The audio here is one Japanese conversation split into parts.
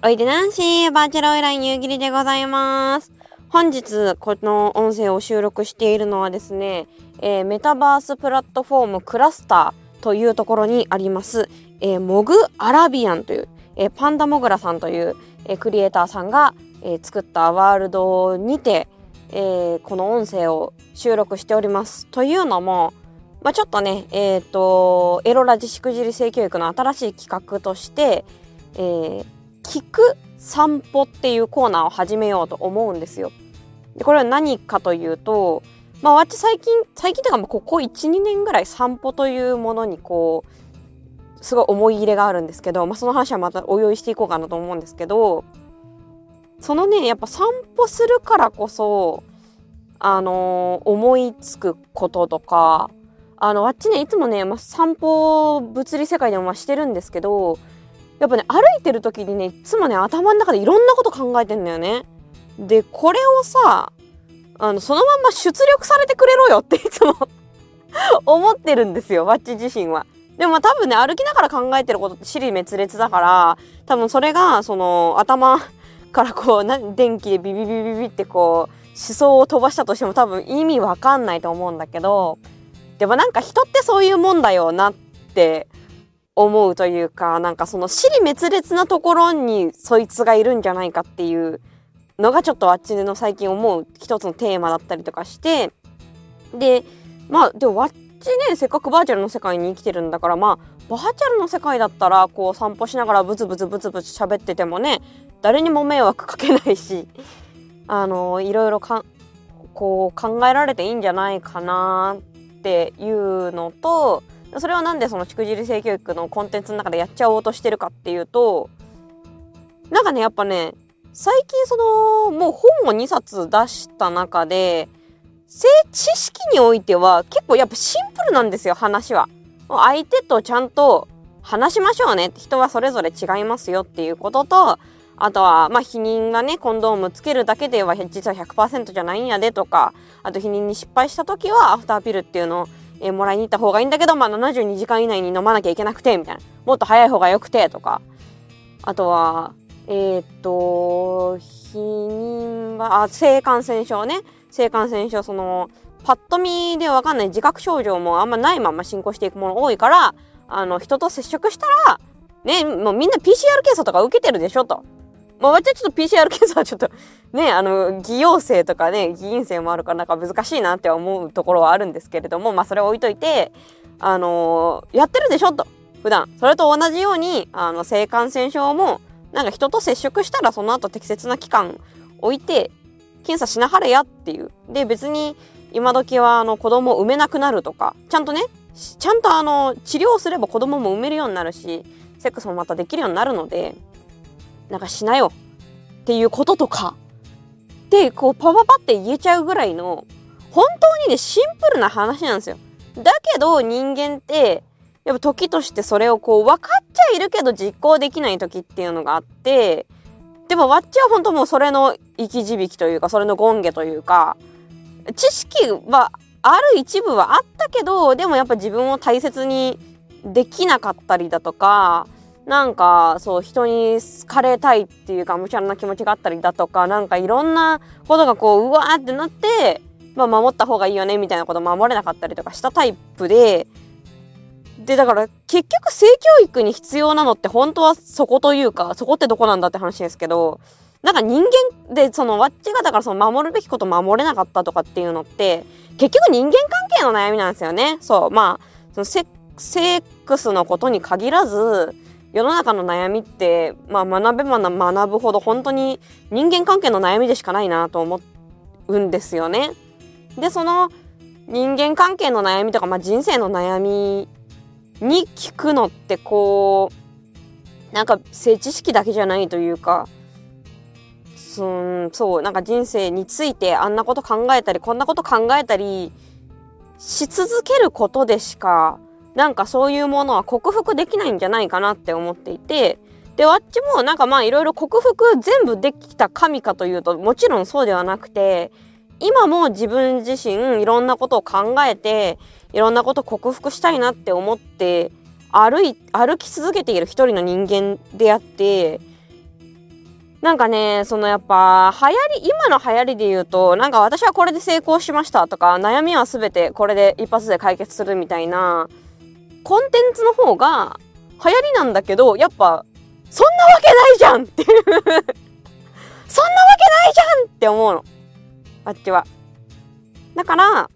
おいでナンシー、バーチャルオイライン夕霧でございます。本日、この音声を収録しているのはですね、えー、メタバースプラットフォームクラスターというところにあります、えー、モグアラビアンという、えー、パンダモグラさんという、えクリエイターさんが、え作ったワールドにて、えこの音声を収録しております。というのも、まあ、ちょっとね、えっ、と、エロラジしくじり性教育の新しい企画として、えー、聞く散歩っていうコーナーを始めようと思うんですよ。でこれは何かというと、まあ私最近、最近というかここ1、2年ぐらい散歩というものにこう、すごい思い入れがあるんですけど、まあその話はまたお用意していこうかなと思うんですけど、そのね、やっぱ散歩するからこそ、あのー、思いつくこととか、あの、あっちね、いつもね、まあ、散歩物理世界でもまあしてるんですけど、やっぱね歩いてる時にねいつもね頭の中でいろんなこと考えてんだよね。でこれをさあのそのまま出力されてくれろよっていつも 思ってるんですよワッチ自身は。でも多分ね歩きながら考えてることって尻滅裂だから多分それがその頭からこうな電気でビビビビビってこう思想を飛ばしたとしても多分意味わかんないと思うんだけどでもなんか人ってそういうもんだよなって思うというか、なんかその死に滅裂なところにそいつがいるんじゃないかっていうのがちょっとあっちの最近思う一つのテーマだったりとかして、で、まあ、でもわっちね、せっかくバーチャルの世界に生きてるんだから、まあ、バーチャルの世界だったら、こう散歩しながらブツブツブツブツ喋っててもね、誰にも迷惑かけないし、あの、いろいろかこう考えられていいんじゃないかなっていうのと、それはなんでそのしくじり性教育のコンテンツの中でやっちゃおうとしてるかっていうとなんかねやっぱね最近そのもう本を2冊出した中で性知識においては結構やっぱシンプルなんですよ話は。相手とちゃんと話しましょうね人はそれぞれ違いますよっていうこととあとはまあ避妊がねコンドームつけるだけでは実は100%じゃないんやでとかあと避妊に失敗した時はアフターピルっていうのをえー、もらいに行った方がいいんだけど、まあ、72時間以内に飲まなきゃいけなくて、みたいな。もっと早い方が良くて、とか。あとは、えー、っと、避妊は、あ、性感染症ね。性感染症、その、パッと見でわかんない自覚症状もあんまないまま進行していくもの多いから、あの、人と接触したら、ね、もうみんな PCR 検査とか受けてるでしょと。まあ、私はちょっと PCR 検査はちょっと、ね、あの、偽陽性とかね、偽陰性もあるからなんか難しいなって思うところはあるんですけれども、まあ、それを置いといて、あのー、やってるでしょと。普段。それと同じように、あの、性感染症も、なんか人と接触したらその後適切な期間置いて、検査しなはれやっていう。で、別に、今時はあの子供を産めなくなるとか、ちゃんとね、ちゃんとあの治療すれば子供も産めるようになるし、セックスもまたできるようになるので、なんかしなよっていうこととかでこうパパパって言えちゃうぐらいの本当にねシンプルな話なんですよ。だけど人間ってやっぱ時としてそれをこう分かっちゃいるけど実行できない時っていうのがあってでもわっちは本当もうそれの生き字引というかそれの権下というか知識はある一部はあったけどでもやっぱ自分を大切にできなかったりだとかなんかそう人に好かれたいっていうかむちゃらな気持ちがあったりだとかなんかいろんなことがこううわーってなってまあ守った方がいいよねみたいなこと守れなかったりとかしたタイプででだから結局性教育に必要なのって本当はそこというかそこってどこなんだって話ですけどなんか人間でそのわっちがだからその守るべきこと守れなかったとかっていうのって結局人間関係の悩みなんですよね。そうまあそのセックスのことに限らず世の中の悩みって、まあ、学べば学ぶほど本当に人間関係の悩みでしかないなと思うんですよね。でその人間関係の悩みとか、まあ、人生の悩みに聞くのってこうなんか性知識だけじゃないというかそそうなんか人生についてあんなこと考えたりこんなこと考えたりし続けることでしかなんかそういうものは克服できないんじゃないかなって思っていて、で、あっちもなんかまあいろいろ克服全部できた神かというと、もちろんそうではなくて、今も自分自身いろんなことを考えて、いろんなことを克服したいなって思って、歩い、歩き続けている一人の人間であって、なんかね、そのやっぱ、流行り、今の流行りで言うと、なんか私はこれで成功しましたとか、悩みはすべてこれで一発で解決するみたいな、コンテンツの方が流行りなんだけど、やっぱ、そんなわけないじゃんっていう そんなわけないじゃんって思うの。あっちは。だから、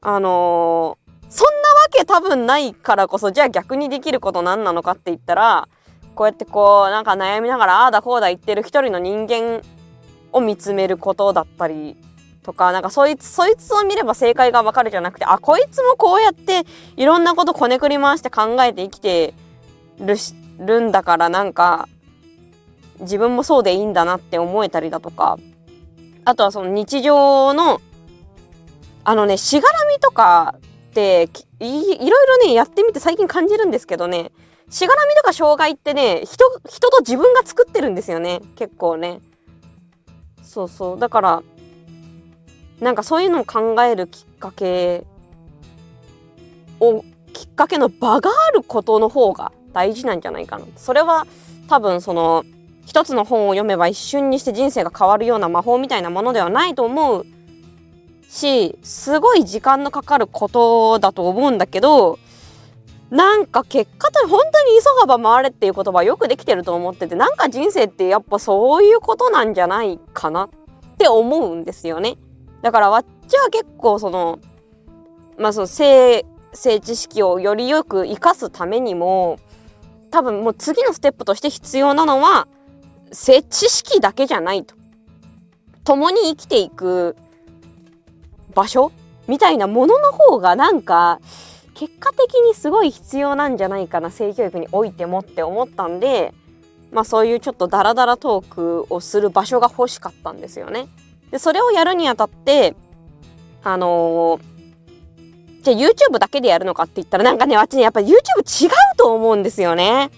あのー、そんなわけ多分ないからこそ、じゃあ逆にできること何なのかって言ったら、こうやってこうなんか悩みながらああだこうだ言ってる一人の人間を見つめることだったりとかなんかそいつそいつを見れば正解がわかるじゃなくてあこいつもこうやっていろんなことこねくり回して考えて生きてるしるんだからなんか自分もそうでいいんだなって思えたりだとかあとはその日常のあのねしがらみとかっていいろいろねやってみて最近感じるんですけどねしがらみとか障害ってね、人、人と自分が作ってるんですよね。結構ね。そうそう。だから、なんかそういうのを考えるきっかけを、きっかけの場があることの方が大事なんじゃないかな。それは多分その、一つの本を読めば一瞬にして人生が変わるような魔法みたいなものではないと思うし、すごい時間のかかることだと思うんだけど、なんか結果と本当に急がば回れっていう言葉よくできてると思っててなんか人生ってやっぱそういうことなんじゃないかなって思うんですよね。だからわっちは結構そのまあその性性知識をよりよく生かすためにも多分もう次のステップとして必要なのは性知識だけじゃないと。共に生きていく場所みたいなものの方がなんか結果的にすごい必要なんじゃないかな性教育においてもって思ったんでまあそういうちょっとダラダラトークをする場所が欲しかったんですよね。でそれをやるにあたってあのー、じゃあ YouTube だけでやるのかって言ったらなんかねあっちねやっぱ YouTube 違うと思うんですよね。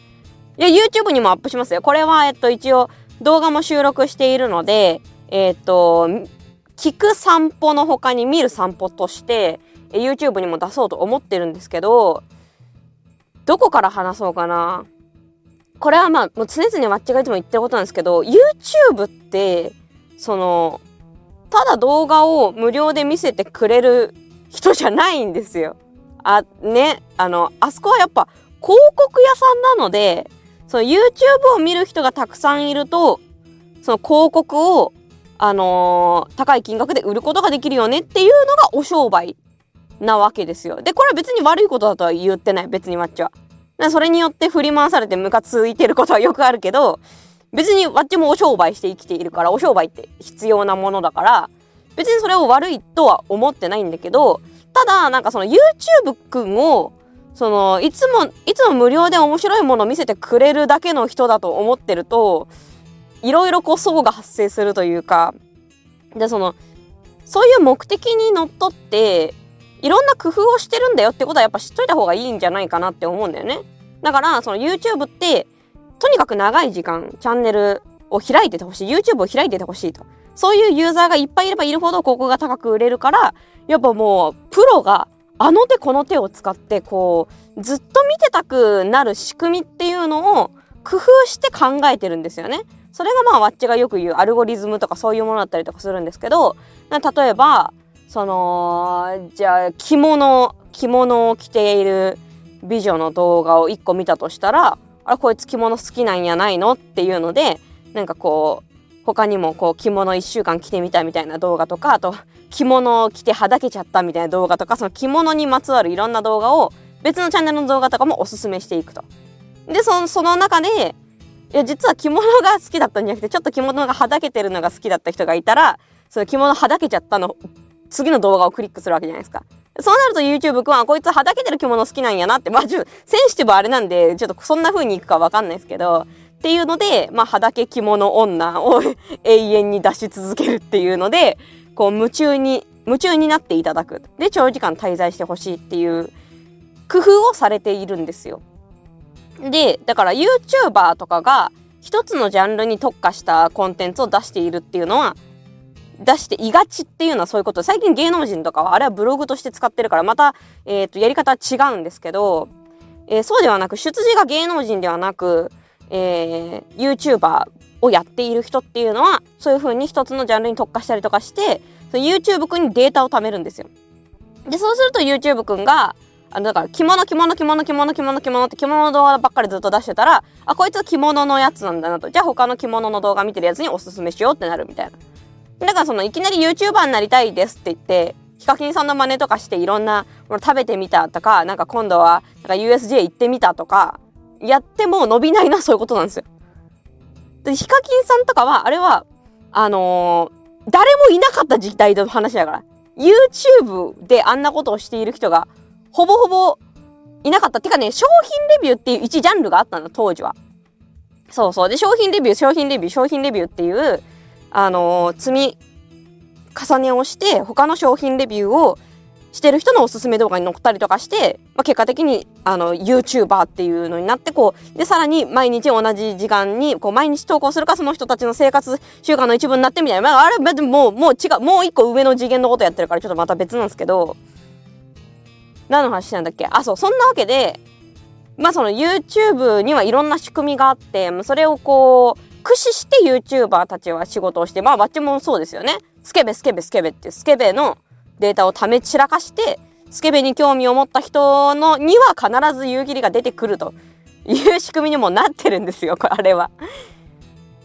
いや YouTube にもアップしますよ。これはえっと一応動画も収録しているのでえっと聞く散歩の他に見る散歩として YouTube にも出そうと思ってるんですけど、どこから話そうかな。これはまあ、もう常々マッチがいつも言ってることなんですけど、YouTube って、その、ただ動画を無料で見せてくれる人じゃないんですよ。あ、ね、あの、あそこはやっぱ広告屋さんなので、その YouTube を見る人がたくさんいると、その広告を、あのー、高い金額で売ることができるよねっていうのがお商売なわけですよ。で、これは別に悪いことだとは言ってない、別にマッチは。それによって振り回されてムカついてることはよくあるけど、別にわっちもお商売して生きているから、お商売って必要なものだから、別にそれを悪いとは思ってないんだけど、ただ、なんかその YouTube くんを、その、いつも、いつも無料で面白いものを見せてくれるだけの人だと思ってると、いろいろこう層が発生するというか、で、その、そういう目的にのっとって、いろんな工夫をしてるんだよってことはやっぱ知っといた方がいいんじゃないかなって思うんだよね。だから、その YouTube って、とにかく長い時間、チャンネルを開いててほしい。YouTube を開いててほしいと。そういうユーザーがいっぱいいればいるほど広告が高く売れるから、やっぱもう、プロがあの手この手を使って、こう、ずっと見てたくなる仕組みっていうのを工夫して考えてるんですよね。それがまあ、わっちがよく言うアルゴリズムとかそういうものだったりとかするんですけど、例えば、その、じゃあ着物、着物を着ている美女の動画を1個見たとしたら、あれこいつ着物好きなんやないの？っていうので、なんかこう、他にもこう着物1週間着てみたみたいな動画とか、あと着物を着てはだけちゃったみたいな動画とか、その着物にまつわるいろんな動画を別のチャンネルの動画とかもおすすめしていくと。で、その、その中で、いや、実は着物が好きだったんじゃなくて、ちょっと着物がはだけてるのが好きだった人がいたら、その着物はだけちゃったの次の動画をクリックするわけじゃないですか。そうなると YouTube くんはこいつはだけてる着物好きなんやなって、まあちょっとセンシティブあれなんで、ちょっとそんな風にいくかわかんないですけど、っていうので、まあはだけ着物女を永遠に出し続けるっていうので、こう夢中に、夢中になっていただく。で、長時間滞在してほしいっていう工夫をされているんですよ。で、だから YouTuber とかが一つのジャンルに特化したコンテンツを出しているっていうのは、出していがちっていうのはそういうこと。最近芸能人とかはあれはブログとして使ってるからまた、えっ、ー、と、やり方は違うんですけど、えー、そうではなく、出自が芸能人ではなく、えー、YouTuber をやっている人っていうのはそういう風に一つのジャンルに特化したりとかしてその YouTube くんにデータを貯めるんですよ。でそうすると YouTube くんがあのだから着物着物着物着物着物着物って着物の動画ばっかりずっと出してたらあこいつは着物のやつなんだなとじゃあ他の着物の動画見てるやつにおすすめしようってなるみたいな。だからそのいきなり YouTuber になりたいですって言ってヒカキンさんの真似とかしていろんなもの食べてみたとかなんか今度はなんか USJ 行ってみたとかやっても伸びないなそういうことなんですよ。でヒカキンさんとかはあれはあのー、誰もいなかった時代の話だから YouTube であんなことをしている人がほぼほぼいなかった。てかね、商品レビューっていう一ジャンルがあったの、当時は。そうそう。で、商品レビュー、商品レビュー、商品レビューっていう、あの、積み重ねをして、他の商品レビューをしてる人のおすすめ動画に載ったりとかして、まあ、結果的に、あの、YouTuber っていうのになって、こう、で、さらに毎日同じ時間に、こう、毎日投稿するか、その人たちの生活習慣の一部になってみたいな。まあ、あれ、別にもう、もう違う、もう一個上の次元のことやってるから、ちょっとまた別なんですけど、何の話なんだっけ？あ、そう、そんなわけで、まあその YouTube にはいろんな仕組みがあって、それをこう、駆使して YouTuber たちは仕事をして、まあバッチもそうですよね。スケベスケベスケベってスケベのデータをため散らかして、スケベに興味を持った人のには必ず夕霧が出てくるという仕組みにもなってるんですよ、あれは。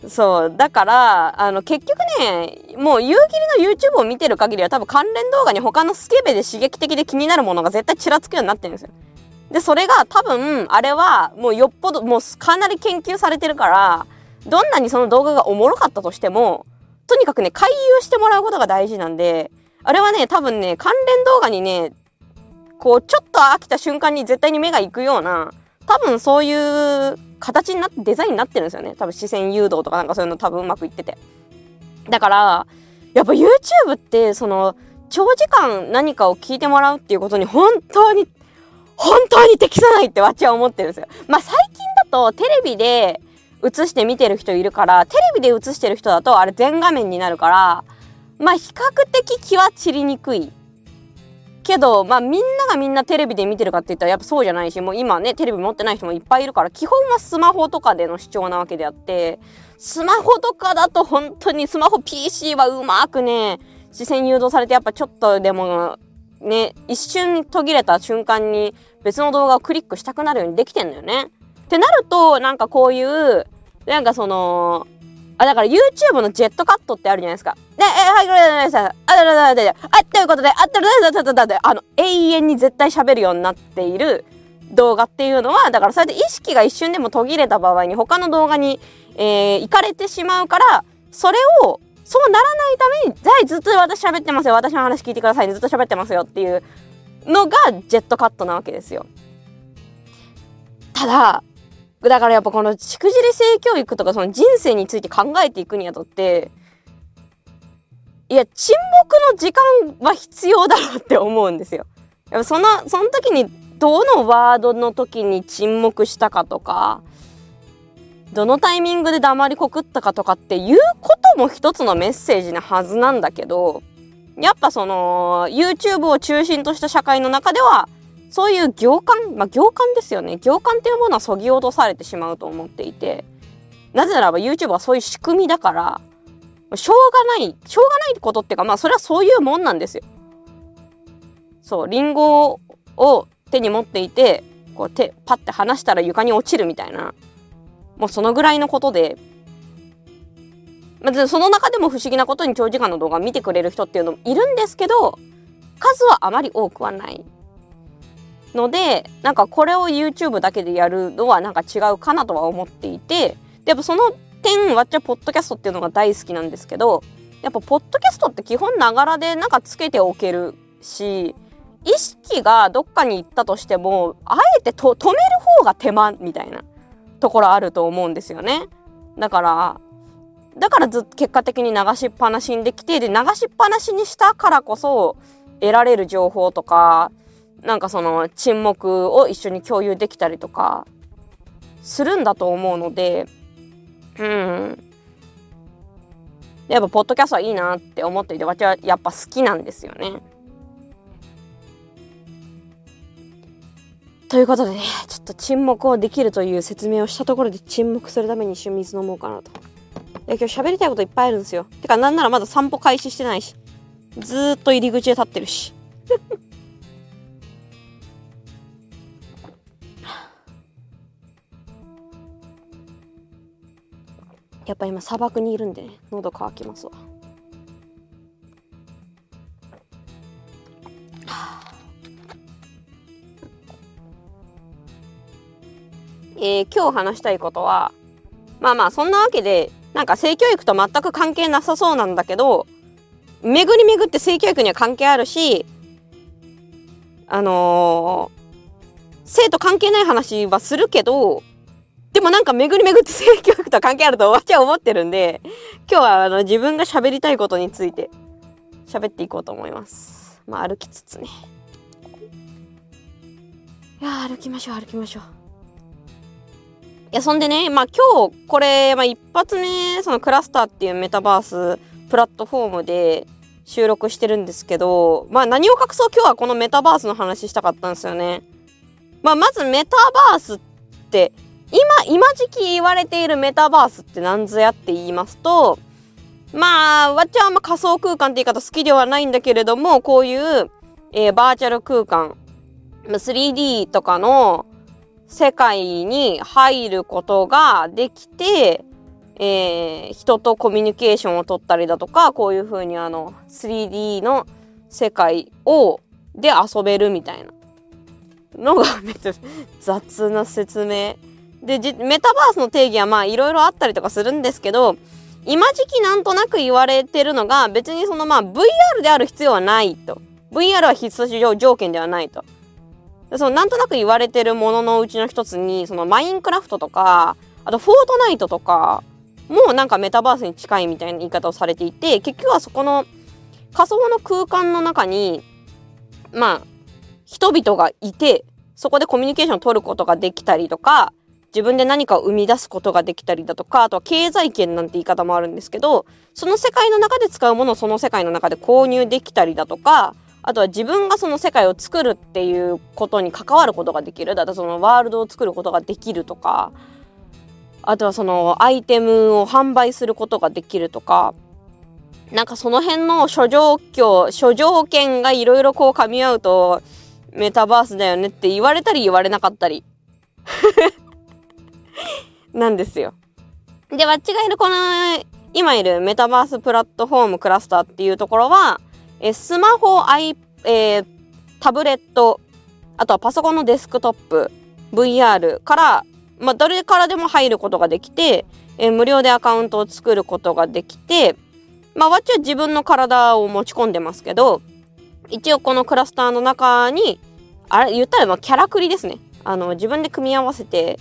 そうだからあの結局ねもう夕霧の YouTube を見てる限りは多分関連動画に他のスケベで刺激的で気になるものが絶対ちらつくようになってるんですよ。でそれが多分あれはもうよっぽどもうかなり研究されてるからどんなにその動画がおもろかったとしてもとにかくね回遊してもらうことが大事なんであれはね多分ね関連動画にねこうちょっと飽きた瞬間に絶対に目が行くような多分そういう形になってデザインになってるんですよね。多分視線誘導とかなんかそういうの多分うまくいってて。だからやっぱ YouTube ってその長時間何かを聞いてもらうっていうことに本当に本当に適さないってわっちは思ってるんですよ。まあ最近だとテレビで映して見てる人いるからテレビで映してる人だとあれ全画面になるからまあ比較的気は散りにくいけど、まあみんながみんなテレビで見てるかって言ったらやっぱそうじゃないし、もう今ね、テレビ持ってない人もいっぱいいるから、基本はスマホとかでの視聴なわけであって、スマホとかだと本当にスマホ PC はうまくね、視線誘導されてやっぱちょっとでもね、一瞬途切れた瞬間に別の動画をクリックしたくなるようにできてんのよね。ってなると、なんかこういう、なんかその、あ、だから YouTube のジェットカットってあるじゃないですか。で、え、はい、これです。あ、だだだだだあ、ということで、あ、だだだだだだあの、永遠に絶対喋るようになっている動画っていうのは、だからそれで意識が一瞬でも途切れた場合に他の動画に、えー、行かれてしまうから、それを、そうならないために、はい、ずっと私喋ってますよ。私の話聞いてください、ね。ずっと喋ってますよっていうのがジェットカットなわけですよ。ただ、だからやっぱこのしくじり性教育とかその人生について考えていくにあたって、いや、沈黙の時間は必要だろうって思うんですよ。やっぱその、その時にどのワードの時に沈黙したかとか、どのタイミングで黙りこくったかとかっていうことも一つのメッセージなはずなんだけど、やっぱその YouTube を中心とした社会の中ではそういう行間、まあ、行間ですよね。行間っていうものはそぎ落とされてしまうと思っていて、なぜならば YouTube はそういう仕組みだから、しょうがない、しょうがないことっていうか、まあそれはそういうもんなんですよ。そう、リンゴを手に持っていて、こう手、パッて離したら床に落ちるみたいな、もうそのぐらいのことで、まあ、その中でも不思議なことに長時間の動画を見てくれる人っていうのもいるんですけど、数はあまり多くはない。のでなんかこれを YouTube だけでやるのはなんか違うかなとは思っていてやっぱその点わっちゃポッドキャストっていうのが大好きなんですけどやっぱポッドキャストって基本ながらでなんかつけておけるし意識がどっかに行ったとしてもあえてと止める方が手間みたいなところあると思うんですよね。だからだからずっと結果的に流しっぱなしにできてで流しっぱなしにしたからこそ得られる情報とかなんかその沈黙を一緒に共有できたりとかするんだと思うのでうん。やっぱポッドキャストはいいなって思っていて私はやっぱ好きなんですよね。ということでねちょっと沈黙をできるという説明をしたところで沈黙するために一瞬水飲もうかなと。いや今日喋りたいこといっぱいあるんですよ。てかなんならまだ散歩開始してないしずーっと入り口で立ってるし。やっぱ今砂漠にいるんでね喉乾きますわ。えー、今日話したいことはまあまあそんなわけでなんか性教育と全く関係なさそうなんだけど巡り巡って性教育には関係あるしあのー、生徒関係ない話はするけどでもなんか巡り巡って性教育とは関係あると私は思ってるんで今日はあの自分が喋りたいことについて喋っていこうと思います。まあ歩きつつね。いや歩きましょう歩きましょう。いや、そんでね、まあ今日、これ、まあ一発目、そのクラスターっていうメタバースプラットフォームで収録してるんですけど、まあ何を隠そう今日はこのメタバースの話したかったんですよね。まあまずメタバースって、今、今時期言われているメタバースって何ぞやって言いますと、まあ、わっちはあんま仮想空間って言い方好きではないんだけれども、こういう、えー、バーチャル空間、3D とかの、世界に入ることができて、えー、人とコミュニケーションを取ったりだとか、こういう風にあの、3D の世界を、で遊べるみたいなのがめっちゃ雑な説明。で、メタバースの定義はまあいろいろあったりとかするんですけど、今時期なんとなく言われてるのが別にそのまあ VR である必要はないと。VR は必須条件ではないと。そのなんとなく言われてるもののうちの一つにそのマインクラフトとかあとフォートナイトとかもなんかメタバースに近いみたいな言い方をされていて結局はそこの仮想の空間の中にまあ人々がいてそこでコミュニケーションを取ることができたりとか自分で何かを生み出すことができたりだとかあとは経済圏なんて言い方もあるんですけどその世界の中で使うものをその世界の中で購入できたりだとかあとは自分がその世界を作るっていうことに関わることができる。だとそのワールドを作ることができるとかあとはそのアイテムを販売することができるとかなんかその辺の諸状況諸条件がいろいろこう噛み合うとメタバースだよねって言われたり言われなかったり。なんですよ。で、わっちがいるこの今いるメタバースプラットフォームクラスターっていうところはえスマホ、アイ、えー、タブレット、あとはパソコンのデスクトップ、VR から、まあ、どれからでも入ることができて、えー、無料でアカウントを作ることができて、まあ、わっちは自分の体を持ち込んでますけど、一応このクラスターの中に、あれ、言ったらまあキャラクリですね。あの、自分で組み合わせて、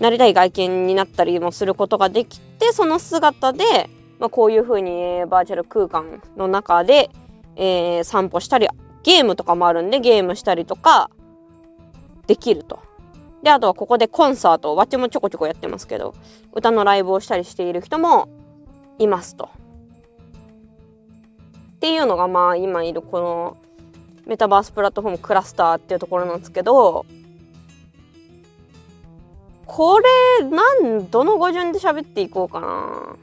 なりたい外見になったりもすることができて、その姿で、まあ、こういう風にバーチャル空間の中で、えー、散歩したり、ゲームとかもあるんでゲームしたりとかできると。で、あとはここでコンサート、わっちもちょこちょこやってますけど、歌のライブをしたりしている人もいますと。っていうのがまあ今いるこのメタバースプラットフォームクラスターっていうところなんですけど、これ、なん、どの語順で喋っていこうかな。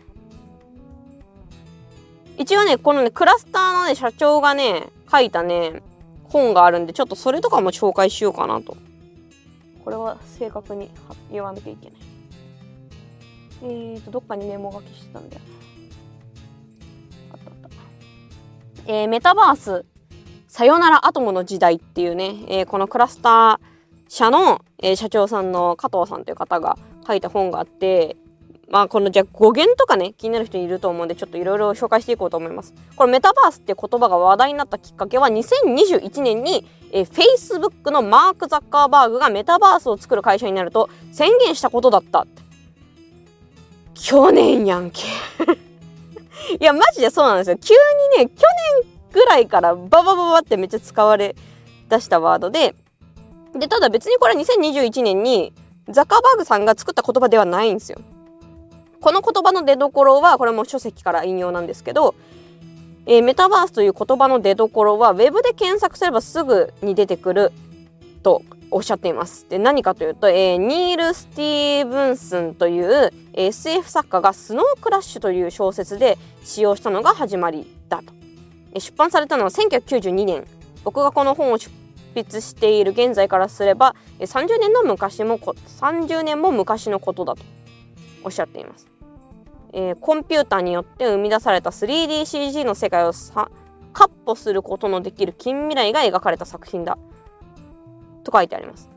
一応ね、このね、クラスターのね、社長がね、書いたね、本があるんで、ちょっとそれとかも紹介しようかなと。これは正確に言わなきゃいけない。えーと、どっかにメモ書きしてたんだよあったあった。えー、メタバース、さよならアトムの時代っていうね、えー、このクラスター社の、えー、社長さんの加藤さんという方が書いた本があって、まあこのじゃあ語源とかね、気になる人いると思うんで、ちょっといろいろ紹介していこうと思います。これメタバースって言葉が話題になったきっかけは2021年に、えー、Facebook のマーク・ザッカーバーグがメタバースを作る会社になると宣言したことだった。去年やんけ いや、マジでそうなんですよ。急にね、去年ぐらいからババババってめっちゃ使われ出したワードで、で、ただ別にこれは2021年にザカーバーグさんが作った言葉ではないんですよ。この言葉の出どころは、これも書籍から引用なんですけど、えー、メタバースという言葉の出どころは、ウェブで検索すればすぐに出てくるとおっしゃっています。で、何かというと、えー、ニール・スティーブンスンという SF 作家がスノークラッシュという小説で使用したのが始まりだと。出版されたのは1992年。僕がこの本を出筆している現在からすれば、30年の昔も、30年も昔のことだとおっしゃっています。えー、コンピューターによって生み出された 3DCG の世界をさカッ歩することのできる近未来が描かれた作品だ。と書いてあります。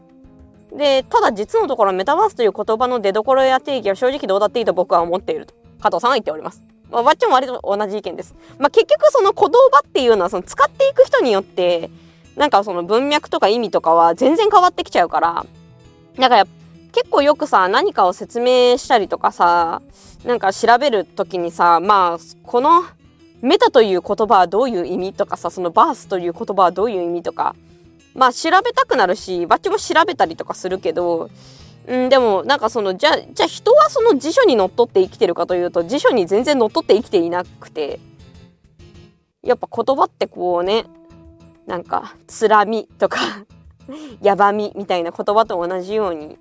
で、ただ実のところメタバースという言葉の出所や定義は正直どうだっていいと僕は思っていると加藤さんは言っております。まあ、わっちも割と同じ意見です。まあ、結局その言葉っていうのはその使っていく人によってなんかその文脈とか意味とかは全然変わってきちゃうから、だから結構よくさ、何かを説明したりとかさ、なんか調べるときにさ、まあ、このメタという言葉はどういう意味とかさ、そのバースという言葉はどういう意味とか、まあ調べたくなるし、バッチも調べたりとかするけど、うん、でもなんかその、じゃ、じゃあ人はその辞書にのっとって生きてるかというと、辞書に全然のっとって生きていなくて、やっぱ言葉ってこうね、なんか、つらみとか やばみみたいな言葉と同じように、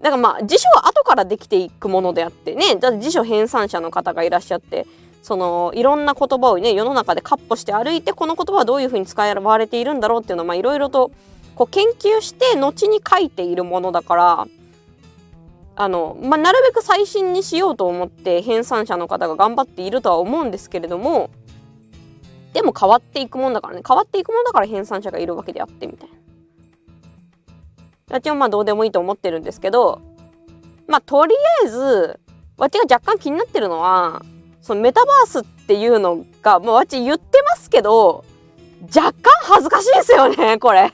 だかまあ辞書は後からできていくものであってね、だって辞書編纂者の方がいらっしゃって、そのいろんな言葉をね世の中でカッポして歩いてこの言葉はどういうふうに使われているんだろうっていうのをまあいろいろとこう研究して後に書いているものだからあの、まあ、なるべく最新にしようと思って編纂者の方が頑張っているとは思うんですけれどもでも変わっていくもんだからね。変わっていくもんだから編纂者がいるわけであってみたいな。私はまあどうでもいいと思ってるんですけどまあとりあえずわちが若干気になってるのはそのメタバースっていうのが、もうわち言ってますけど、若干恥ずかしいですよね、これ。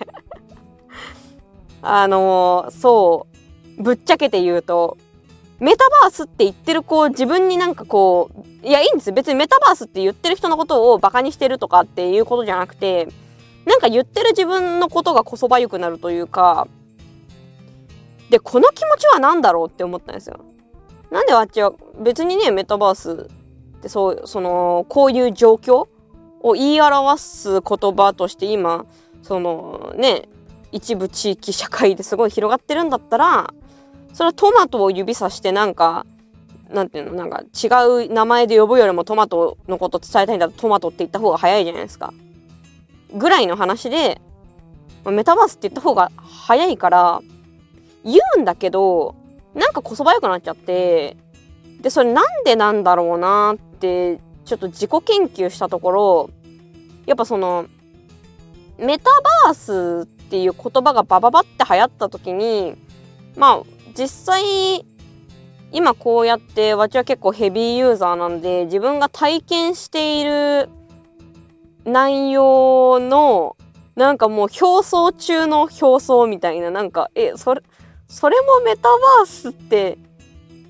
あのー、そう、ぶっちゃけて言うと、メタバースって言ってるこう自分になんかこう、いやいいんです別にメタバースって言ってる人のことをバカにしてるとかっていうことじゃなくて、なんか言ってる自分のことがこそばゆくなるというか、で、この気持ちは何だろうって思ったんですよ。なんであっちは別にね、メタバースでそうそのこういう状況を言い表す言葉として今そのね一部地域社会ですごい広がってるんだったらそれはトマトを指さしてなんかなんていうのなんか違う名前で呼ぶよりもトマトのこと伝えたいんだとトマトって言った方が早いじゃないですか。ぐらいの話でメタバースって言った方が早いから言うんだけどなんかこそばよくなっちゃってでそれなんでなんだろうなってちょっと自己研究したところやっぱそのメタバースっていう言葉がバババって流行った時にまあ実際今こうやって私は結構ヘビーユーザーなんで自分が体験している内容のなんかもう表層中の表層みたいななんかえそれそれもメタバースって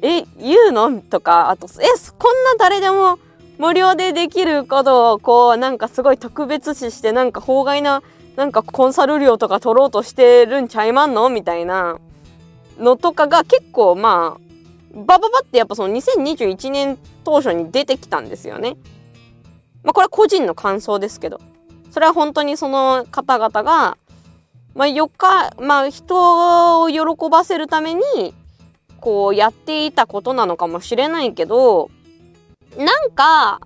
え、言うの？とか、あと、え、こんな誰でも無料でできることを、こう、なんかすごい特別視して、なんか法外な、なんかコンサル料とか取ろうとしてるんちゃいまんの？みたいな。のとかが結構、まあ、バババってやっぱその2021年当初に出てきたんですよね。まあこれは個人の感想ですけど。それは本当にその方々が、まあ4日、まあ人を喜ばせるために、こうやっていたことなのかもしれないけど、なんか、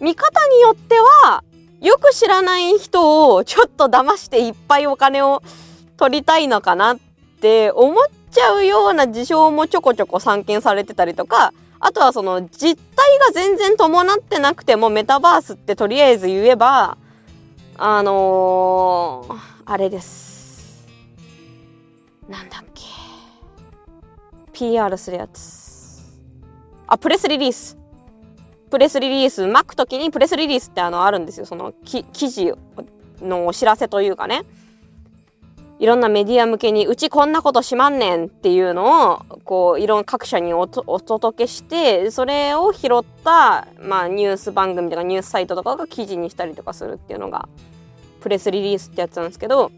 見方によっては、よく知らない人をちょっと騙していっぱいお金を取りたいのかなって思っちゃうような事象もちょこちょこ散見されてたりとか、あとはその実態が全然伴ってなくてもメタバースってとりあえず言えば、あのー、あれです。なんだっけ。PR するやつ。あ、プレスリリース。プレスリリース、巻くときにプレスリリースってあのあるんですよ。そのき記事のお知らせというかね。いろんなメディア向けに、うちこんなことしまんねんっていうのを、こう、いろんな各社にお届けして、それを拾った、まあ、ニュース番組とかニュースサイトとかが記事にしたりとかするっていうのが、プレスリリースってやつなんですけど、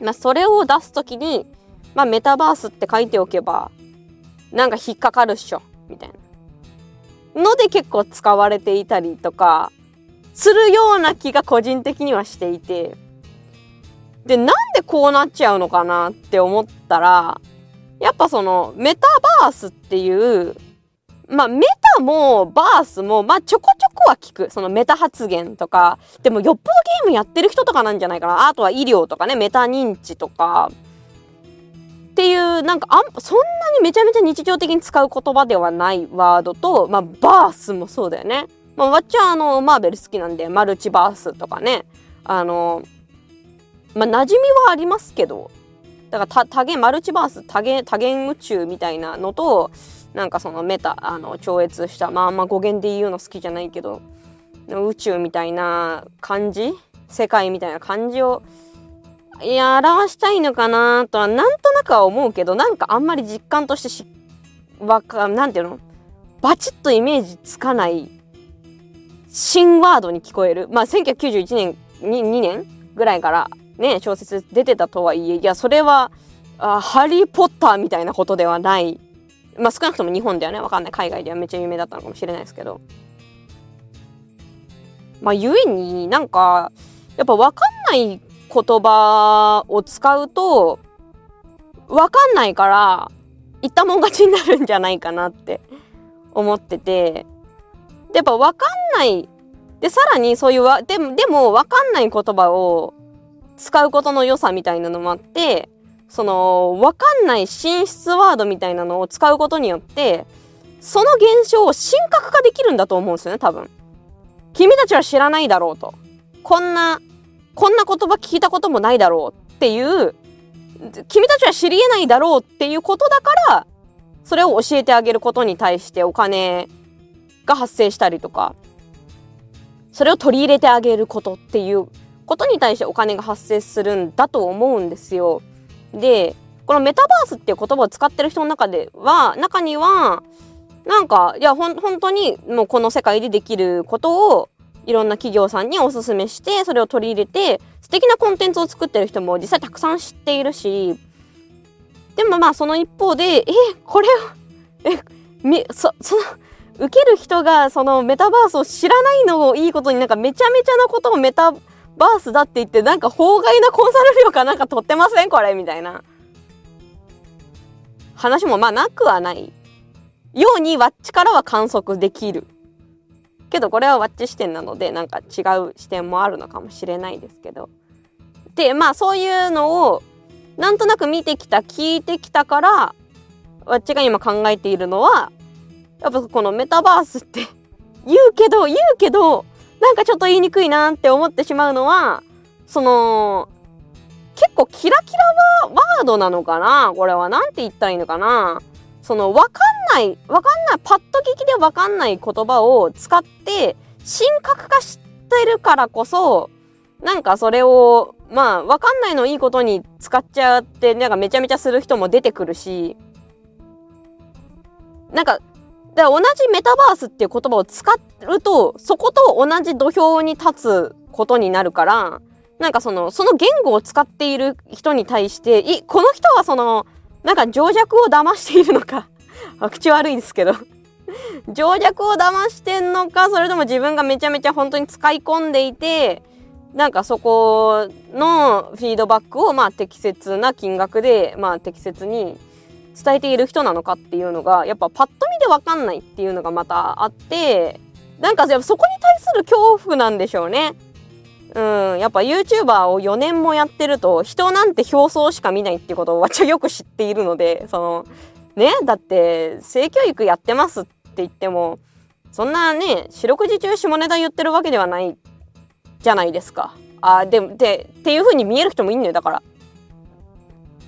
まあ、それを出すときに、まあ、メタバースって書いておけば、なんか引っかかるっしょみたいな。ので結構使われていたりとかするような気が個人的にはしていてでなんでこうなっちゃうのかなって思ったら、やっぱそのメタバースっていう、まあメタもバースも、まあちょこちょこは聞く。そのメタ発言とか。でもよっぽどゲームやってる人とかなんじゃないかな。あとは医療とかね、メタ認知とか。っていう、なんかあん、そんなにめちゃめちゃ日常的に使う言葉ではないワードと、まあバースもそうだよね。まあわっちゃあの、マーベル好きなんで、マルチバースとかね。あの、まあ馴染みはありますけど、だから多元マルチバース多元多元宇宙みたいなのとなんかそのメタあの超越したまあまあ語源で言うの好きじゃないけど宇宙みたいな感じ世界みたいな感じをいや表したいのかなとはなんとなくは思うけどなんかあんまり実感としてしわかなんていうの？バチッとイメージつかない新ワードに聞こえる。まあ1991年に2年ぐらいからね、小説出てたとはいえ、いや、それは、あハリー・ポッターみたいなことではない。まあ少なくとも日本ではね、わかんない。海外ではめっちゃ有名だったのかもしれないですけど。まあ、ゆえになんか、やっぱわかんない言葉を使うと、わかんないから、言ったもん勝ちになるんじゃないかなって思ってて。で、やっぱわかんない。で、さらにそういうわ、でも、でもわかんない言葉を使うことの良さみたいなのもあって、その、わかんない進出ワードみたいなのを使うことによって、その現象を神格化できるんだと思うんですよね、多分。君たちは知らないだろうと。こんな、こんな言葉聞いたこともないだろうっていう、君たちは知り得ないだろうっていうことだから、それを教えてあげることに対してお金が発生したりとか、それを取り入れてあげることっていうことに対してお金が発生するんだと思うんですよ。で、このメタバースっていう言葉を使ってる人の中では、中には、なんか、いや、ほん、本当にもうこの世界でできることをいろんな企業さんにおすすめして、それを取り入れて、素敵なコンテンツを作ってる人も実際たくさん知っているし、でもまあその一方で、え、これを、え、み、そ、その、受ける人がそのメタバースを知らないのをいいことになんかめちゃめちゃなことをメタバースバースだって言ってなんか法外なコンサル料かなんか取ってませんこれみたいな。話もまあなくはないようにワッチからは観測できる。けどこれはワッチ視点なのでなんか違う視点もあるのかもしれないですけど。でまあそういうのをなんとなく見てきた聞いてきたからワッチが今考えているのはやっぱこのメタバースって言うけど言うけどなんかちょっと言いにくいなって思ってしまうのは、その、結構キラキラワードなのかな？これは何て言ったらいいのかな？その、わかんない、わかんない、パッと聞きでわかんない言葉を使って、神格化してるからこそ、なんかそれを、まあ、わかんないのいいことに使っちゃって、なんかめちゃめちゃする人も出てくるし、なんか、で同じメタバースっていう言葉を使うと、そこと同じ土俵に立つことになるから、なんかその、その言語を使っている人に対して、い、この人はその、なんか情弱を騙しているのか 口悪いですけど。情弱を騙してんのか、それとも自分がめちゃめちゃ本当に使い込んでいて、なんかそこのフィードバックをまあ適切な金額でまあ適切に伝えている人なのかっていうのがやっぱパッと見で分かんないっていうのがまたあってなんかそこに対する恐怖なんでしょうね。うん、やっぱ YouTuber を4年もやってると人なんて表層しか見ないっていうことを私はよく知っているのでそのねだって性教育やってますって言ってもそんなね四六時中下ネタ言ってるわけではないじゃないですか。あででっていう風に見える人もいんのよだから。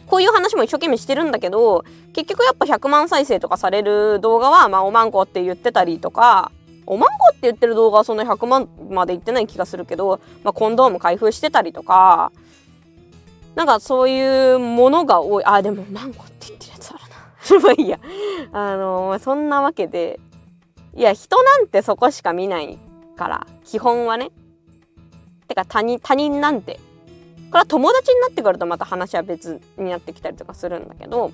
こういう話も一生懸命してるんだけど、結局やっぱ100万再生とかされる動画は、まあおまんこって言ってたりとか、おまんこって言ってる動画はそんな100万までいってない気がするけど、まあコンドーム開封してたりとか、なんかそういうものが多い。あ、でもマンコって言ってるやつあるな。まあいいや。あのそんなわけで、いや、人なんてそこしか見ないから、基本はね。てか他人、他人なんてこれは友達になってくるとまた話は別になってきたりとかするんだけど、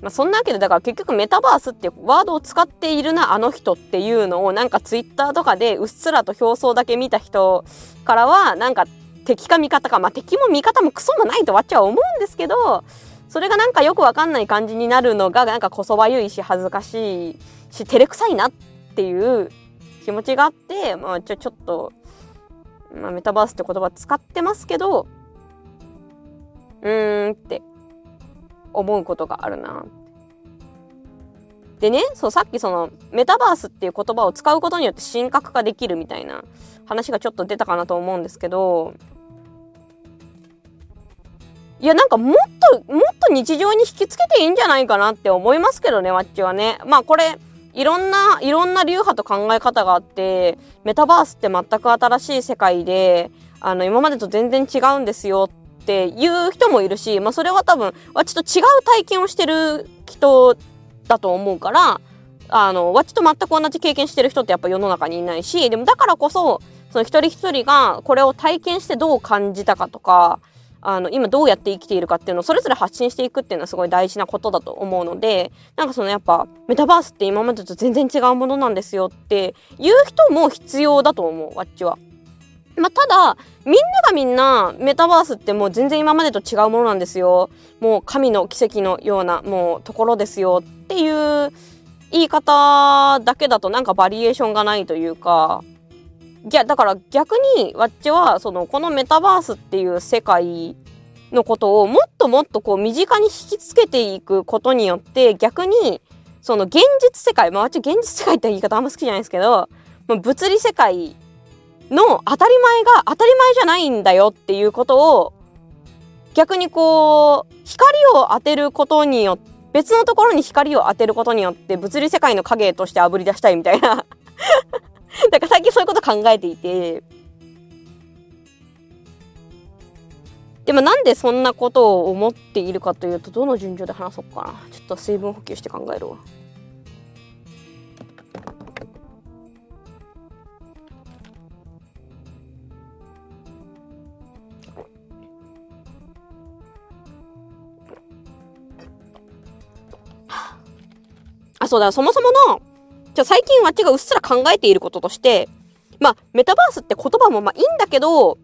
まあ、そんなわけでだから結局メタバースっていうワードを使っているなあの人っていうのをなんかツイッターとかでうっすらと表層だけ見た人からはなんか敵か味方か、まあ敵も味方もクソもないとわっちゃ思うんですけど、それがなんかよくわかんない感じになるのが、なんかこそばゆいし恥ずかしいし、照れくさいなっていう気持ちがあって、まあちょ、ちょっと、まあメタバースって言葉使ってますけど、うーんって思うことがあるな。でね、そう、さっきその、メタバースっていう言葉を使うことによって神格化できるみたいな話がちょっと出たかなと思うんですけど、いや、なんかもっと、もっと日常に引きつけていいんじゃないかなって思いますけどね、わっちはね。まあこれ、いろんな、いろんな流派と考え方があって、メタバースって全く新しい世界で、あの、今までと全然違うんですよっていう人もいるし、まあそれは多分、わちと違う体験をしてる人だと思うから、あの、わちと全く同じ経験してる人ってやっぱ世の中にいないし、でもだからこそ、その一人一人がこれを体験してどう感じたかとか、あの、今どうやって生きているかっていうのをそれぞれ発信していくっていうのはすごい大事なことだと思うので、なんかそのやっぱ、メタバースって今までと全然違うものなんですよっていう人も必要だと思う、わっちは。まあ、ただ、みんながみんなメタバースってもう全然今までと違うものなんですよ。もう神の奇跡のようなもうところですよっていう言い方だけだとなんかバリエーションがないというか、いや、だから逆にわっちはそのこのメタバースっていう世界のことをもっともっとこう身近に引きつけていくことによって逆にその現実世界、まあわっち現実世界って言い方あんま好きじゃないですけど、まあ、物理世界の当たり前が当たり前じゃないんだよっていうことを逆にこう光を当てることによって別のところに光を当てることによって物理世界の影としてあぶり出したいみたいな。だか最近そういうこと考えていて。でもなんでそんなことを思っているかというとどの順序で話そうかな。ちょっと水分補給して考えるわ。あ、そうだ、そもそもの、じゃ最近わっちがうっすら考えていることとして、まあ、メタバースって言葉もまあいいんだけど、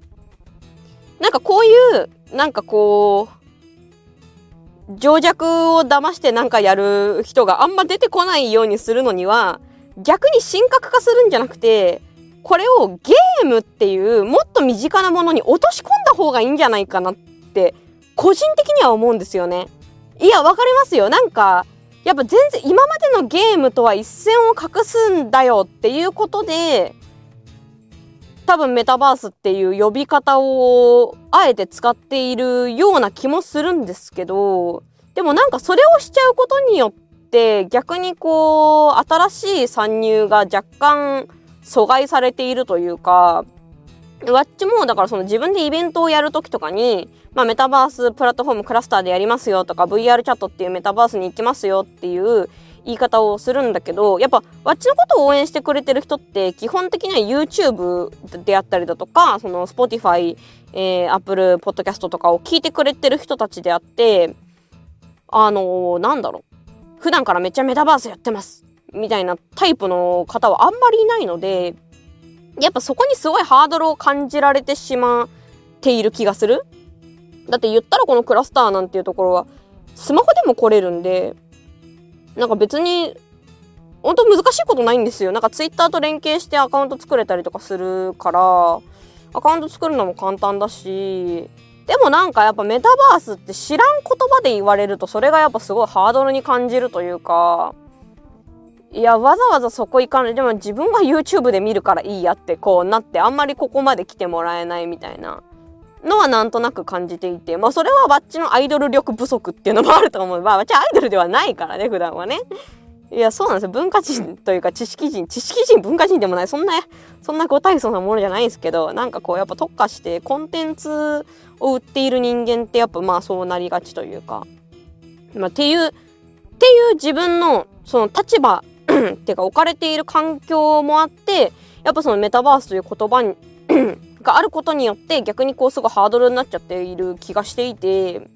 なんかこういう、なんかこう、情弱を騙してなんかやる人があんま出てこないようにするのには、逆に神格化するんじゃなくて、これをゲームっていうもっと身近なものに落とし込んだ方がいいんじゃないかなって、個人的には思うんですよね。いや、わかりますよ。なんか、やっぱ全然今までのゲームとは一線を画すんだよっていうことで、多分メタバースっていう呼び方をあえて使っているような気もするんですけど、でもなんかそれをしちゃうことによって逆にこう新しい参入が若干阻害されているというか、わっちもだからその自分でイベントをやるときとかに、まあメタバースプラットフォームクラスターでやりますよとか VR チャットっていうメタバースに行きますよっていう言い方をするんだけど、やっぱわっちのことを応援してくれてる人って基本的には YouTube であったりだとか、その Spotify、えー、Apple Podcast とかを聞いてくれてる人たちであって、あのー、なんだろう。普段からめっちゃメタバースやってます。みたいなタイプの方はあんまりいないので、やっぱそこにすごいハードルを感じられてしまっている気がする。だって言ったらこのクラスターなんていうところはスマホでも来れるんで、なんか別に本当難しいことないんですよ。なんかツイッターと連携してアカウント作れたりとかするから、アカウント作るのも簡単だし、でもなんかやっぱメタバースって知らん言葉で言われるとそれがやっぱすごいハードルに感じるというか、いや、わざわざそこ行かない。でも自分が YouTube で見るからいいやってこうなって、あんまりここまで来てもらえないみたいなのはなんとなく感じていて、まあそれはバッチのアイドル力不足っていうのもあると思う。まあバッチアイドルではないからね、普段はね。いや、そうなんですよ。文化人というか知識人、知識人、文化人でもない。そんな、そんなご大層なものじゃないんですけど、なんかこうやっぱ特化してコンテンツを売っている人間ってやっぱまあそうなりがちというか、まあっていう、っていう自分のその立場っ てか置かれている環境もあってやっぱそのメタバースという言葉に があることによって逆にこうすぐハードルになっちゃっている気がしていて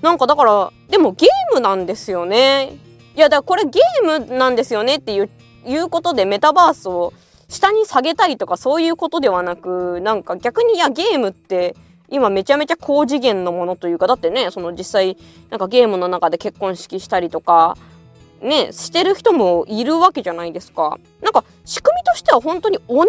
なんかだからでもゲームなんですよね。いやだからこれゲームなんですよねっていういうことでメタバースを下に下げたいとかそういうことではなくなんか逆にいやゲームって今めちゃめちゃ高次元のものというかだってねその実際なんかゲームの中で結婚式したりとかねしてる人もいるわけじゃないですか。なんか仕組みとしては本当に同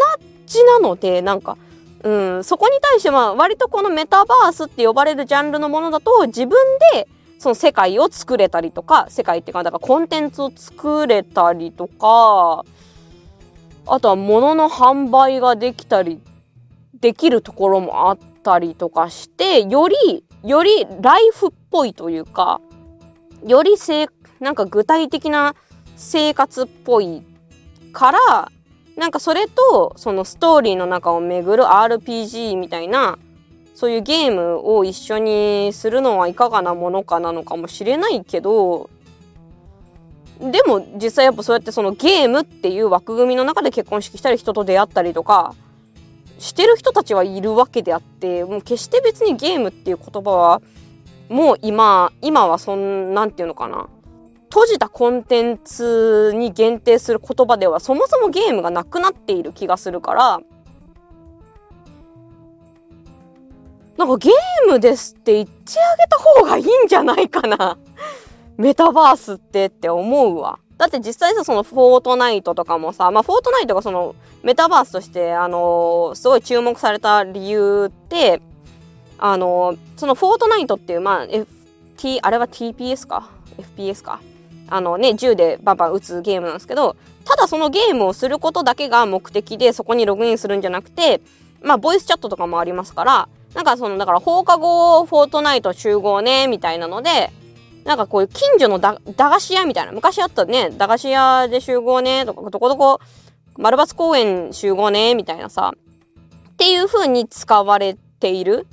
じなのでなんかうんそこに対しては割とこのメタバースって呼ばれるジャンルのものだと自分でその世界を作れたりとか世界っていうかだからコンテンツを作れたりとかあとは物の販売ができたりできるところもあったりとかしてよりよりライフっぽいというかよりせなんか具体的な生活っぽいからなんかそれとそのストーリーの中を巡る RPG みたいなそういうゲームを一緒にするのはいかがなものかなのかもしれないけどでも実際やっぱそうやってそのゲームっていう枠組みの中で結婚式したり人と出会ったりとかしてる人たちはいるわけであってもう決して別にゲームっていう言葉はもう今今はそんなんていうのかな。閉じたコンテンツに限定する言葉ではそもそもゲームがなくなっている気がするからなんかゲームですって言ってあげた方がいいんじゃないかな メタバースってって思うわ。だって実際さ、そのフォートナイトとかもさ、まあフォートナイトがそのメタバースとして、あのー、すごい注目された理由って、あのー、そのフォートナイトっていう、まあ、F、T、あれは TPS か ?FPS か？あのね、銃でバンバン撃つゲームなんですけど、ただそのゲームをすることだけが目的でそこにログインするんじゃなくて、まあ、ボイスチャットとかもありますから、なんかその、だから放課後フォートナイト集合ね、みたいなので、なんかこういう近所の駄菓子屋みたいな、昔あったね、駄菓子屋で集合ね、とか、どこどこ、丸抜公園集合ね、みたいなさ、っていう風に使われている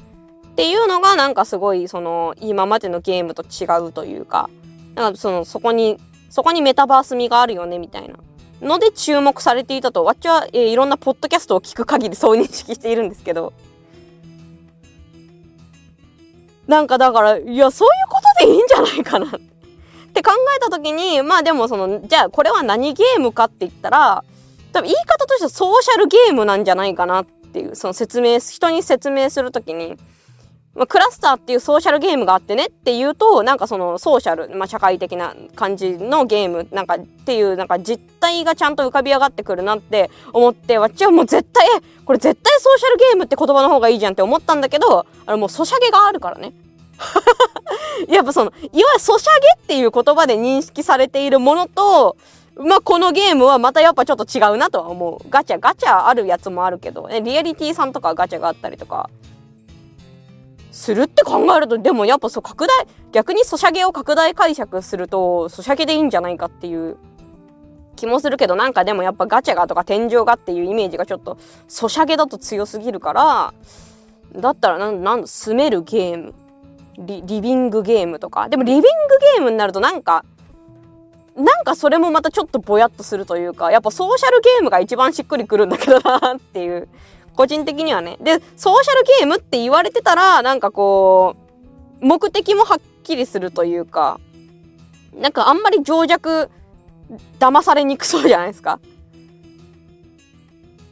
っていうのがなんかすごいその今までのゲームと違うというか、なんかそのそこに、そこにメタバース味があるよねみたいな。ので注目されていたと、わっちは、えー、いろんなポッドキャストを聞く限りそう認識しているんですけど。なんかだから、いや、そういうことでいいんじゃないかなって。考えた時に、まあでもその、じゃあこれは何ゲームかって言ったら、多分言い方としてはソーシャルゲームなんじゃないかなっていう、その説明、人に説明するときに、まあ、クラスターっていうソーシャルゲームがあってねっていうと、なんかそのソーシャル、まあ、社会的な感じのゲーム、なんかっていう、なんか実態がちゃんと浮かび上がってくるなって思って、わっちはもう絶対、これ絶対ソーシャルゲームって言葉の方がいいじゃんって思ったんだけど、あれもうソシャゲがあるからね。やっぱその、いわゆるソシャゲっていう言葉で認識されているものと、まあ、このゲームはまたやっぱちょっと違うなとは思う。ガチャ、ガチャあるやつもあるけど、ね、リアリティさんとかガチャがあったりとか、するって考えると、でもやっぱそう拡大、逆にソシャゲを拡大解釈すると、ソシャゲでいいんじゃないかっていう気もするけど、なんかでもやっぱガチャがとか天井がっていうイメージがちょっと、ソシャゲだと強すぎるから、だったらなん、なん住めるゲームリ、リビングゲームとか。でもリビングゲームになるとなんか、なんかそれもまたちょっとぼやっとするというか、やっぱソーシャルゲームが一番しっくりくるんだけどなっていう個人的にはね。で、ソーシャルゲームって言われてたら、なんかこう、目的もはっきりするというか、なんかあんまり情弱、騙されにくそうじゃないですか。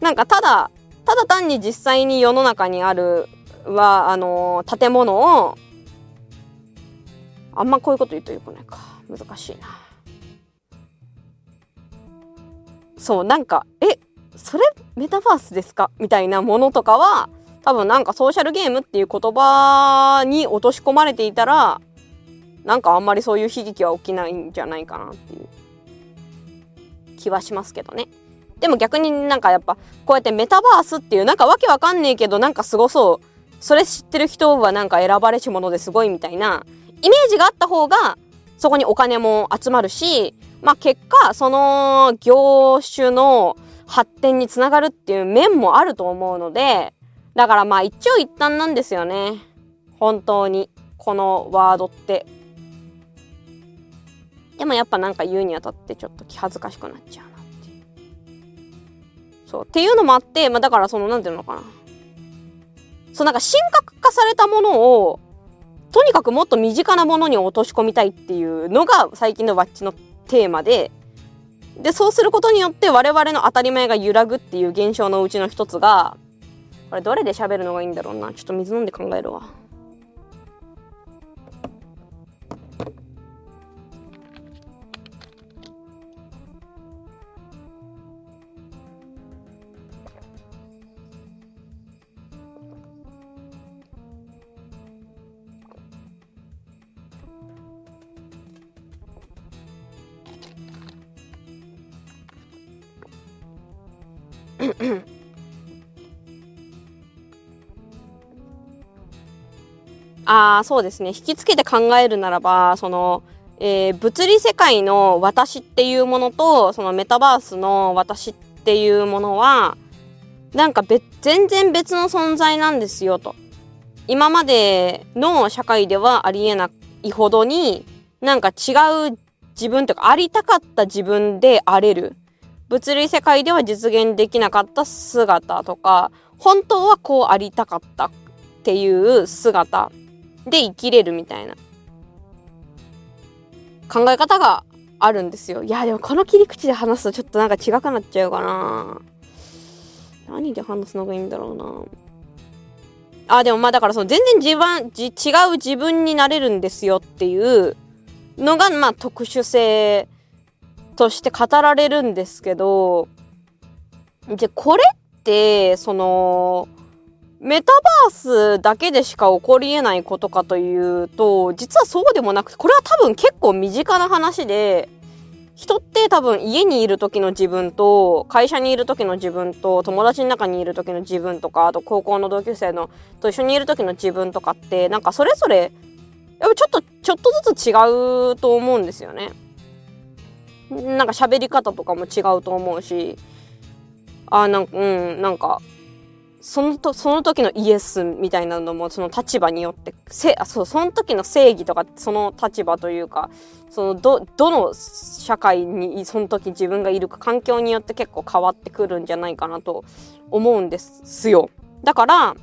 なんかただ、ただ単に実際に世の中にあるは、あのー、建物を、あんまこういうこと言うとよくないか。難しいな。そう、なんか、え、それメタバースですか？みたいなものとかは多分なんかソーシャルゲームっていう言葉に落とし込まれていたらなんかあんまりそういう悲劇は起きないんじゃないかなっていう。気はしますけどね。でも逆になんかやっぱこうやってメタバースっていうなんかわけわかんねえけどなんかすごそう。それ知ってる人はなんか選ばれし者ですごいみたいなイメージがあった方がそこにお金も集まるしまあ結果その業種の発展につながるっていう面もあると思うので、だからまあ一長一短なんですよね。本当に。このワードって。でもやっぱなんか言うにあたってちょっと気恥ずかしくなっちゃうなっていう。そう。っていうのもあって、まあだからその、なんていうのかな。そうなんか神格化されたものを、とにかくもっと身近なものに落とし込みたいっていうのが最近のワッチのテーマで、でそうすることによって我々の当たり前が揺らぐっていう現象のうちの一つがこれどれで喋るのがいいんだろうなちょっと水飲んで考えるわ。ああそうですね。引きつけて考えるならばその、えー、物理世界の私っていうものとそのメタバースの私っていうものはなんか別全然別の存在なんですよと。今までの社会ではありえないほどになんか違う自分というかありたかった自分であれる。物理世界では実現できなかった姿とか本当はこうありたかったっていう姿。で生きれるみたいな。考え方があるんですよ。いやでもこの切り口で話すとちょっとなんか違くなっちゃうかな。何で話すのがいいんだろうな。あでもまあだからその全然自分違う自分になれるんですよっていうのがまあ特殊性として語られるんですけどでこれってそのメタバースだけでしか起こり得ないことかというと実はそうでもなくてこれは多分結構身近な話で人って多分家にいる時の自分と会社にいる時の自分と友達の中にいる時の自分とかあと高校の同級生のと一緒にいる時の自分とかってなんかそれぞれやっぱちょっとちょっとずつ違うと思うんですよね。なんか喋り方とかも違うと思うしあなんかうんなんかそのとその時のイエスみたいなのもその立場によってせあそうその時の正義とかその立場というかそのどどの社会にその時自分がいるか環境によって結構変わってくるんじゃないかなと思うんですよ。だから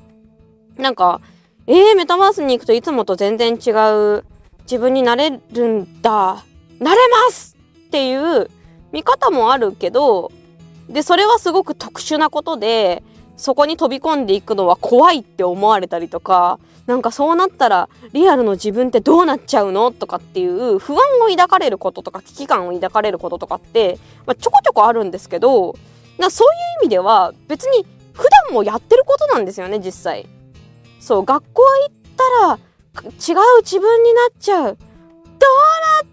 なんかえー、メタバースに行くといつもと全然違う自分になれるんだなれますっていう見方もあるけどでそれはすごく特殊なことでそこに飛び込んでいくのは怖いって思われたりとかなんかそうなったらリアルの自分ってどうなっちゃうのとかっていう不安を抱かれることとか危機感を抱かれることとかって、まあ、ちょこちょこあるんですけどなそういう意味では別に普段もやってることなんですよね実際。そう学校行ったら違う自分になっちゃうどうなっ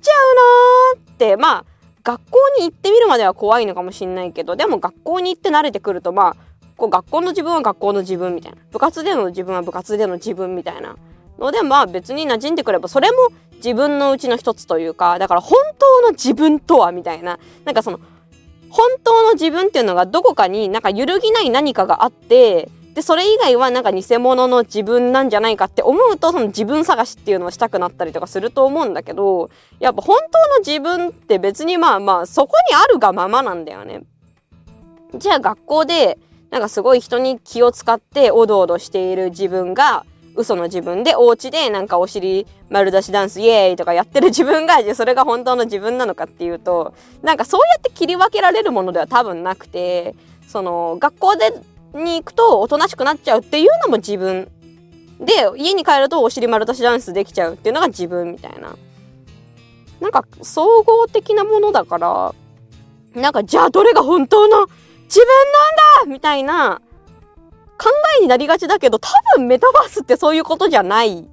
ちゃうのってまあ学校に行ってみるまでは怖いのかもしんないけどでも学校に行って慣れてくるとまあこう学校の自分は学校の自分みたいな。部活での自分は部活での自分みたいな。のでまあ別に馴染んでくればそれも自分のうちの一つというかだから本当の自分とはみたいな。なんかその本当の自分っていうのがどこかになんか揺るぎない何かがあってでそれ以外はなんか偽物の自分なんじゃないかって思うとその自分探しっていうのをしたくなったりとかすると思うんだけどやっぱ本当の自分って別にまあまあそこにあるがままなんだよね。じゃあ学校でなんかすごい人に気を使っておどおどしている自分が嘘の自分でお家でなんかお尻丸出しダンスイエーイとかやってる自分がそれが本当の自分なのかっていうとなんかそうやって切り分けられるものでは多分なくてその学校でに行くとおとなしくなっちゃうっていうのも自分で家に帰るとお尻丸出しダンスできちゃうっていうのが自分みたいな。なんか総合的なものだからなんかじゃあどれが本当の自分なんだ！みたいな考えになりがちだけど多分メタバースってそういうことじゃない。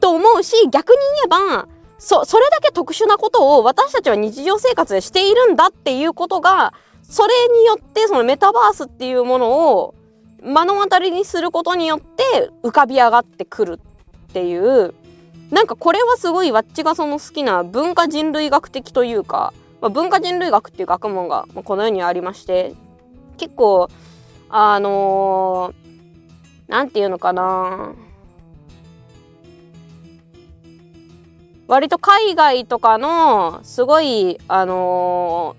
と思うし逆に言えばそそれだけ特殊なことを私たちは日常生活でしているんだっていうことがそれによってそのメタバースっていうものを目の当たりにすることによって浮かび上がってくるっていう。なんかこれはすごいわっちがその好きな文化人類学的というか、まあ、文化人類学っていう学問がこの世にありまして結構あの何、ー、て言うのかな。割と海外とかのすごいあの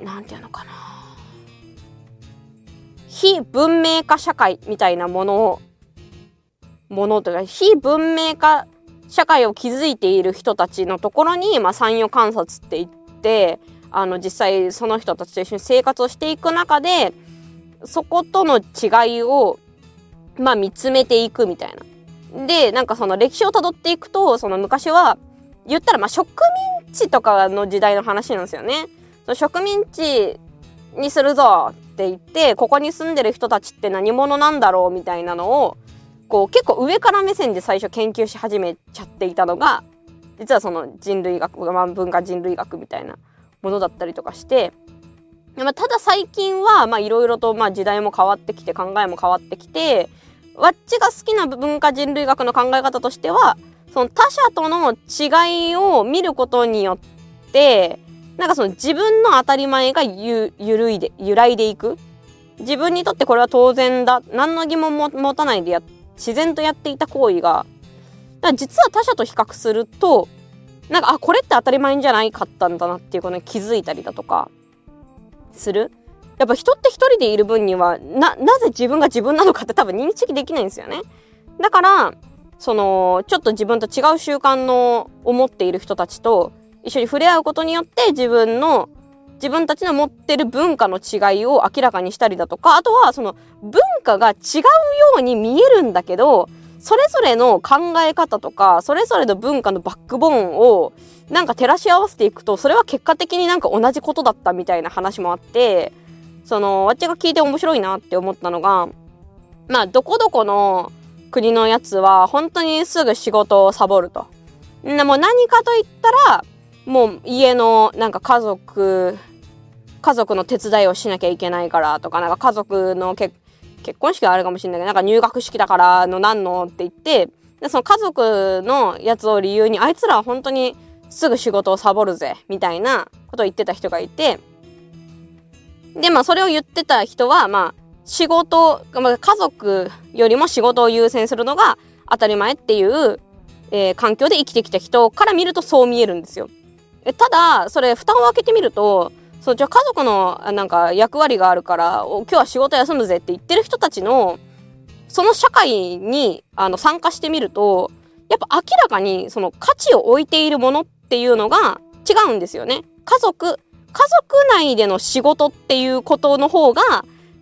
何、ー、て言うのかな。非文明化社会みたいなものをものというか非文明化社会を築いている人たちのところに、まあ、産業観察って言ってあの実際その人たちと一緒に生活をしていく中でそことの違いをまあ見つめていくみたいな。でなんかその歴史をたどっていくとその昔は言ったらまあ植民地とかの時代の話なんですよね。その植民地にするぞって言ってここに住んでる人たちって何者なんだろうみたいなのをこう結構上から目線で最初研究し始めちゃっていたのが実はその人類学、まあ、文化人類学みたいなものだったりとかして、まあ、ただ最近はいろいろとまあ時代も変わってきて考えも変わってきてわっちが好きな文化人類学の考え方としてはその他者との違いを見ることによってなんかその自分の当たり前がゆゆるいで揺らいでいく。自分にとってこれは当然だ。何の疑問も持たないでや自然とやっていた行為が。実は他者と比較するとなんかあこれって当たり前じゃないかったんだなっていうことに気づいたりだとかする？やっぱ人って一人でいる分にはななぜ自分が自分なのかって多分認識できないんですよね。だからそのちょっと自分と違う習慣のを持っている人たちと一緒に触れ合うことによって自分の自分たちの持ってる文化の違いを明らかにしたりだとかあとはその文化が違うように見えるんだけどそれぞれの考え方とかそれぞれの文化のバックボーンをなんか照らし合わせていくとそれは結果的になんか同じことだったみたいな話もあってそのわっちが聞いて面白いなって思ったのがまあどこどこの国のやつは本当にすぐ仕事をサボると。でも何かと言ったらもう家のなんか家族家族の手伝いをしなきゃいけないからとかなんか家族の結結婚式はあるかもしれないけどなんか入学式だからの何のって言ってでその家族のやつを理由にあいつらは本当にすぐ仕事をサボるぜみたいなことを言ってた人がいてでまあそれを言ってた人はまあ仕事、まあ、家族よりも仕事を優先するのが当たり前っていう、えー、環境で生きてきた人から見るとそう見えるんですよ。ただそれ蓋を開けてみるとそうじゃあ家族のなんか役割があるから今日は仕事休むぜって言ってる人たちのその社会にあの参加してみるとやっぱ明らかにその価値を置いているものっていうのが違うんですよね。家族家族内での仕事っていうことの方が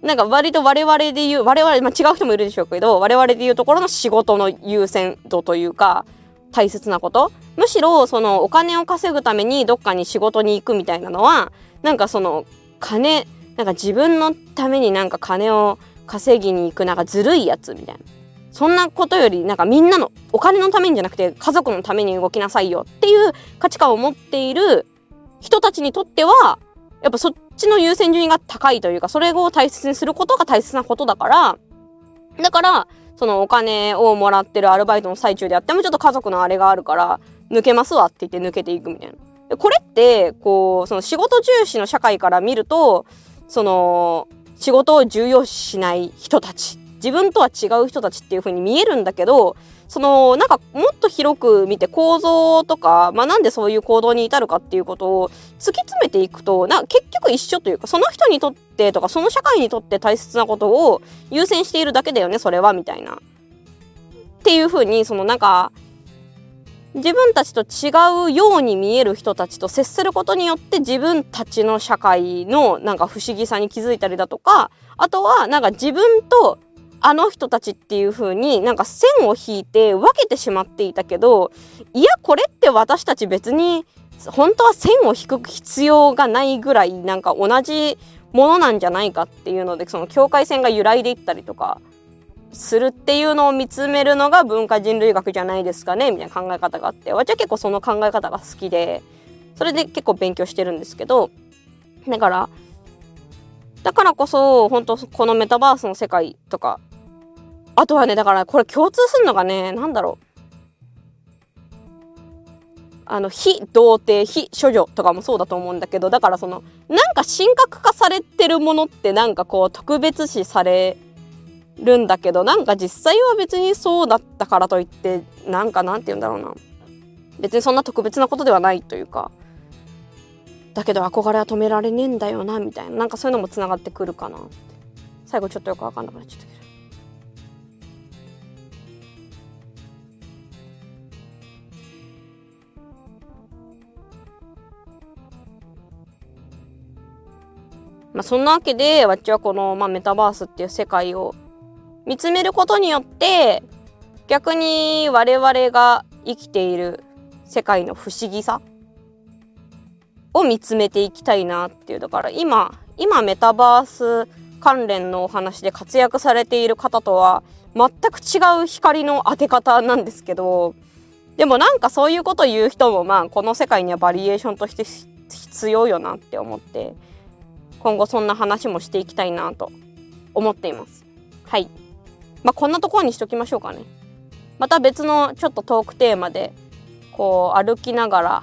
なんか割と我々で言う我々、まあ、違う人もいるでしょうけど我々で言うところの仕事の優先度というか大切なことむしろそのお金を稼ぐためにどっかに仕事に行くみたいなのはなんかその金なんか自分のためになんか金を稼ぎに行くなんかずるいやつみたいなそんなことよりなんかみんなのお金のためにじゃなくて家族のために動きなさいよっていう価値観を持っている人たちにとってはやっぱそっちの優先順位が高いというかそれを大切にすることが大切なことだからだからそのお金をもらってるアルバイトの最中であってもちょっと家族のあれがあるから抜けますわって言って抜けていくみたいな。これって、こう、その仕事重視の社会から見ると、その、仕事を重要視しない人たち、自分とは違う人たちっていう風に見えるんだけど、その、なんかもっと広く見て構造とか、まあなんでそういう行動に至るかっていうことを突き詰めていくと、な結局一緒というか、その人にとってとか、その社会にとって大切なことを優先しているだけだよね、それは、みたいな。っていう風に、そのなんか、自分たちと違うように見える人たちと接することによって自分たちの社会のなんか不思議さに気づいたりだとかあとはなんか自分とあの人たちっていう風になんか線を引いて分けてしまっていたけどいやこれって私たち別に本当は線を引く必要がないぐらいなんか同じものなんじゃないかっていうのでその境界線が揺らいでいったりとかするっていうのを見つめるのが文化人類学じゃないですかねみたいな考え方があって。私は結構その考え方が好きでそれで結構勉強してるんですけどだからだからこそ本当このメタバースの世界とかあとはねだからこれ共通するのがね何だろう。あの非童貞非処女とかもそうだと思うんだけどだからそのなんか神格化されてるものってなんかこう特別視されるんだけどなんか実際は別にそうだったからといってなんかなんて言うんだろうな。別にそんな特別なことではないというかだけど憧れは止められねえんだよなみたいな。なんかそういうのもつながってくるかな。最後ちょっとよく分かんなくなっちゃったけど。まあ、そんなわけで、わっちはこの、まあ、メタバースっていう世界を見つめることによって、逆に我々が生きている世界の不思議さを見つめていきたいなっていう。だから今、今メタバース関連のお話で活躍されている方とは全く違う光の当て方なんですけど、でもなんかそういうこと言う人もまあこの世界にはバリエーションとして必要よなって思って今後そんな話もしていきたいなと思っています。はい。まあこんなところにしときましょうかね。また別のちょっとトークテーマでこう歩きながら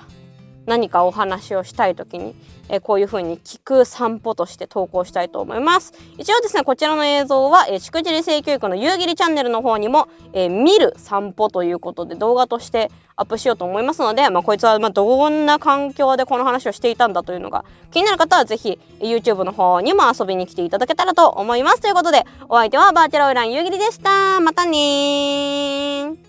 何かお話をしたい時に、え、こういう風に聞く散歩として投稿したいと思います。一応ですね、こちらの映像は、えー、しくじり性教育の夕霧チャンネルの方にも、え、見る散歩ということで動画としてアップしようと思いますので、まあ、こいつはまどんな環境でこの話をしていたんだというのが気になる方はぜひ YouTube の方にも遊びに来ていただけたらと思います。ということで、お相手はバーチャルオイラン夕霧でした。またね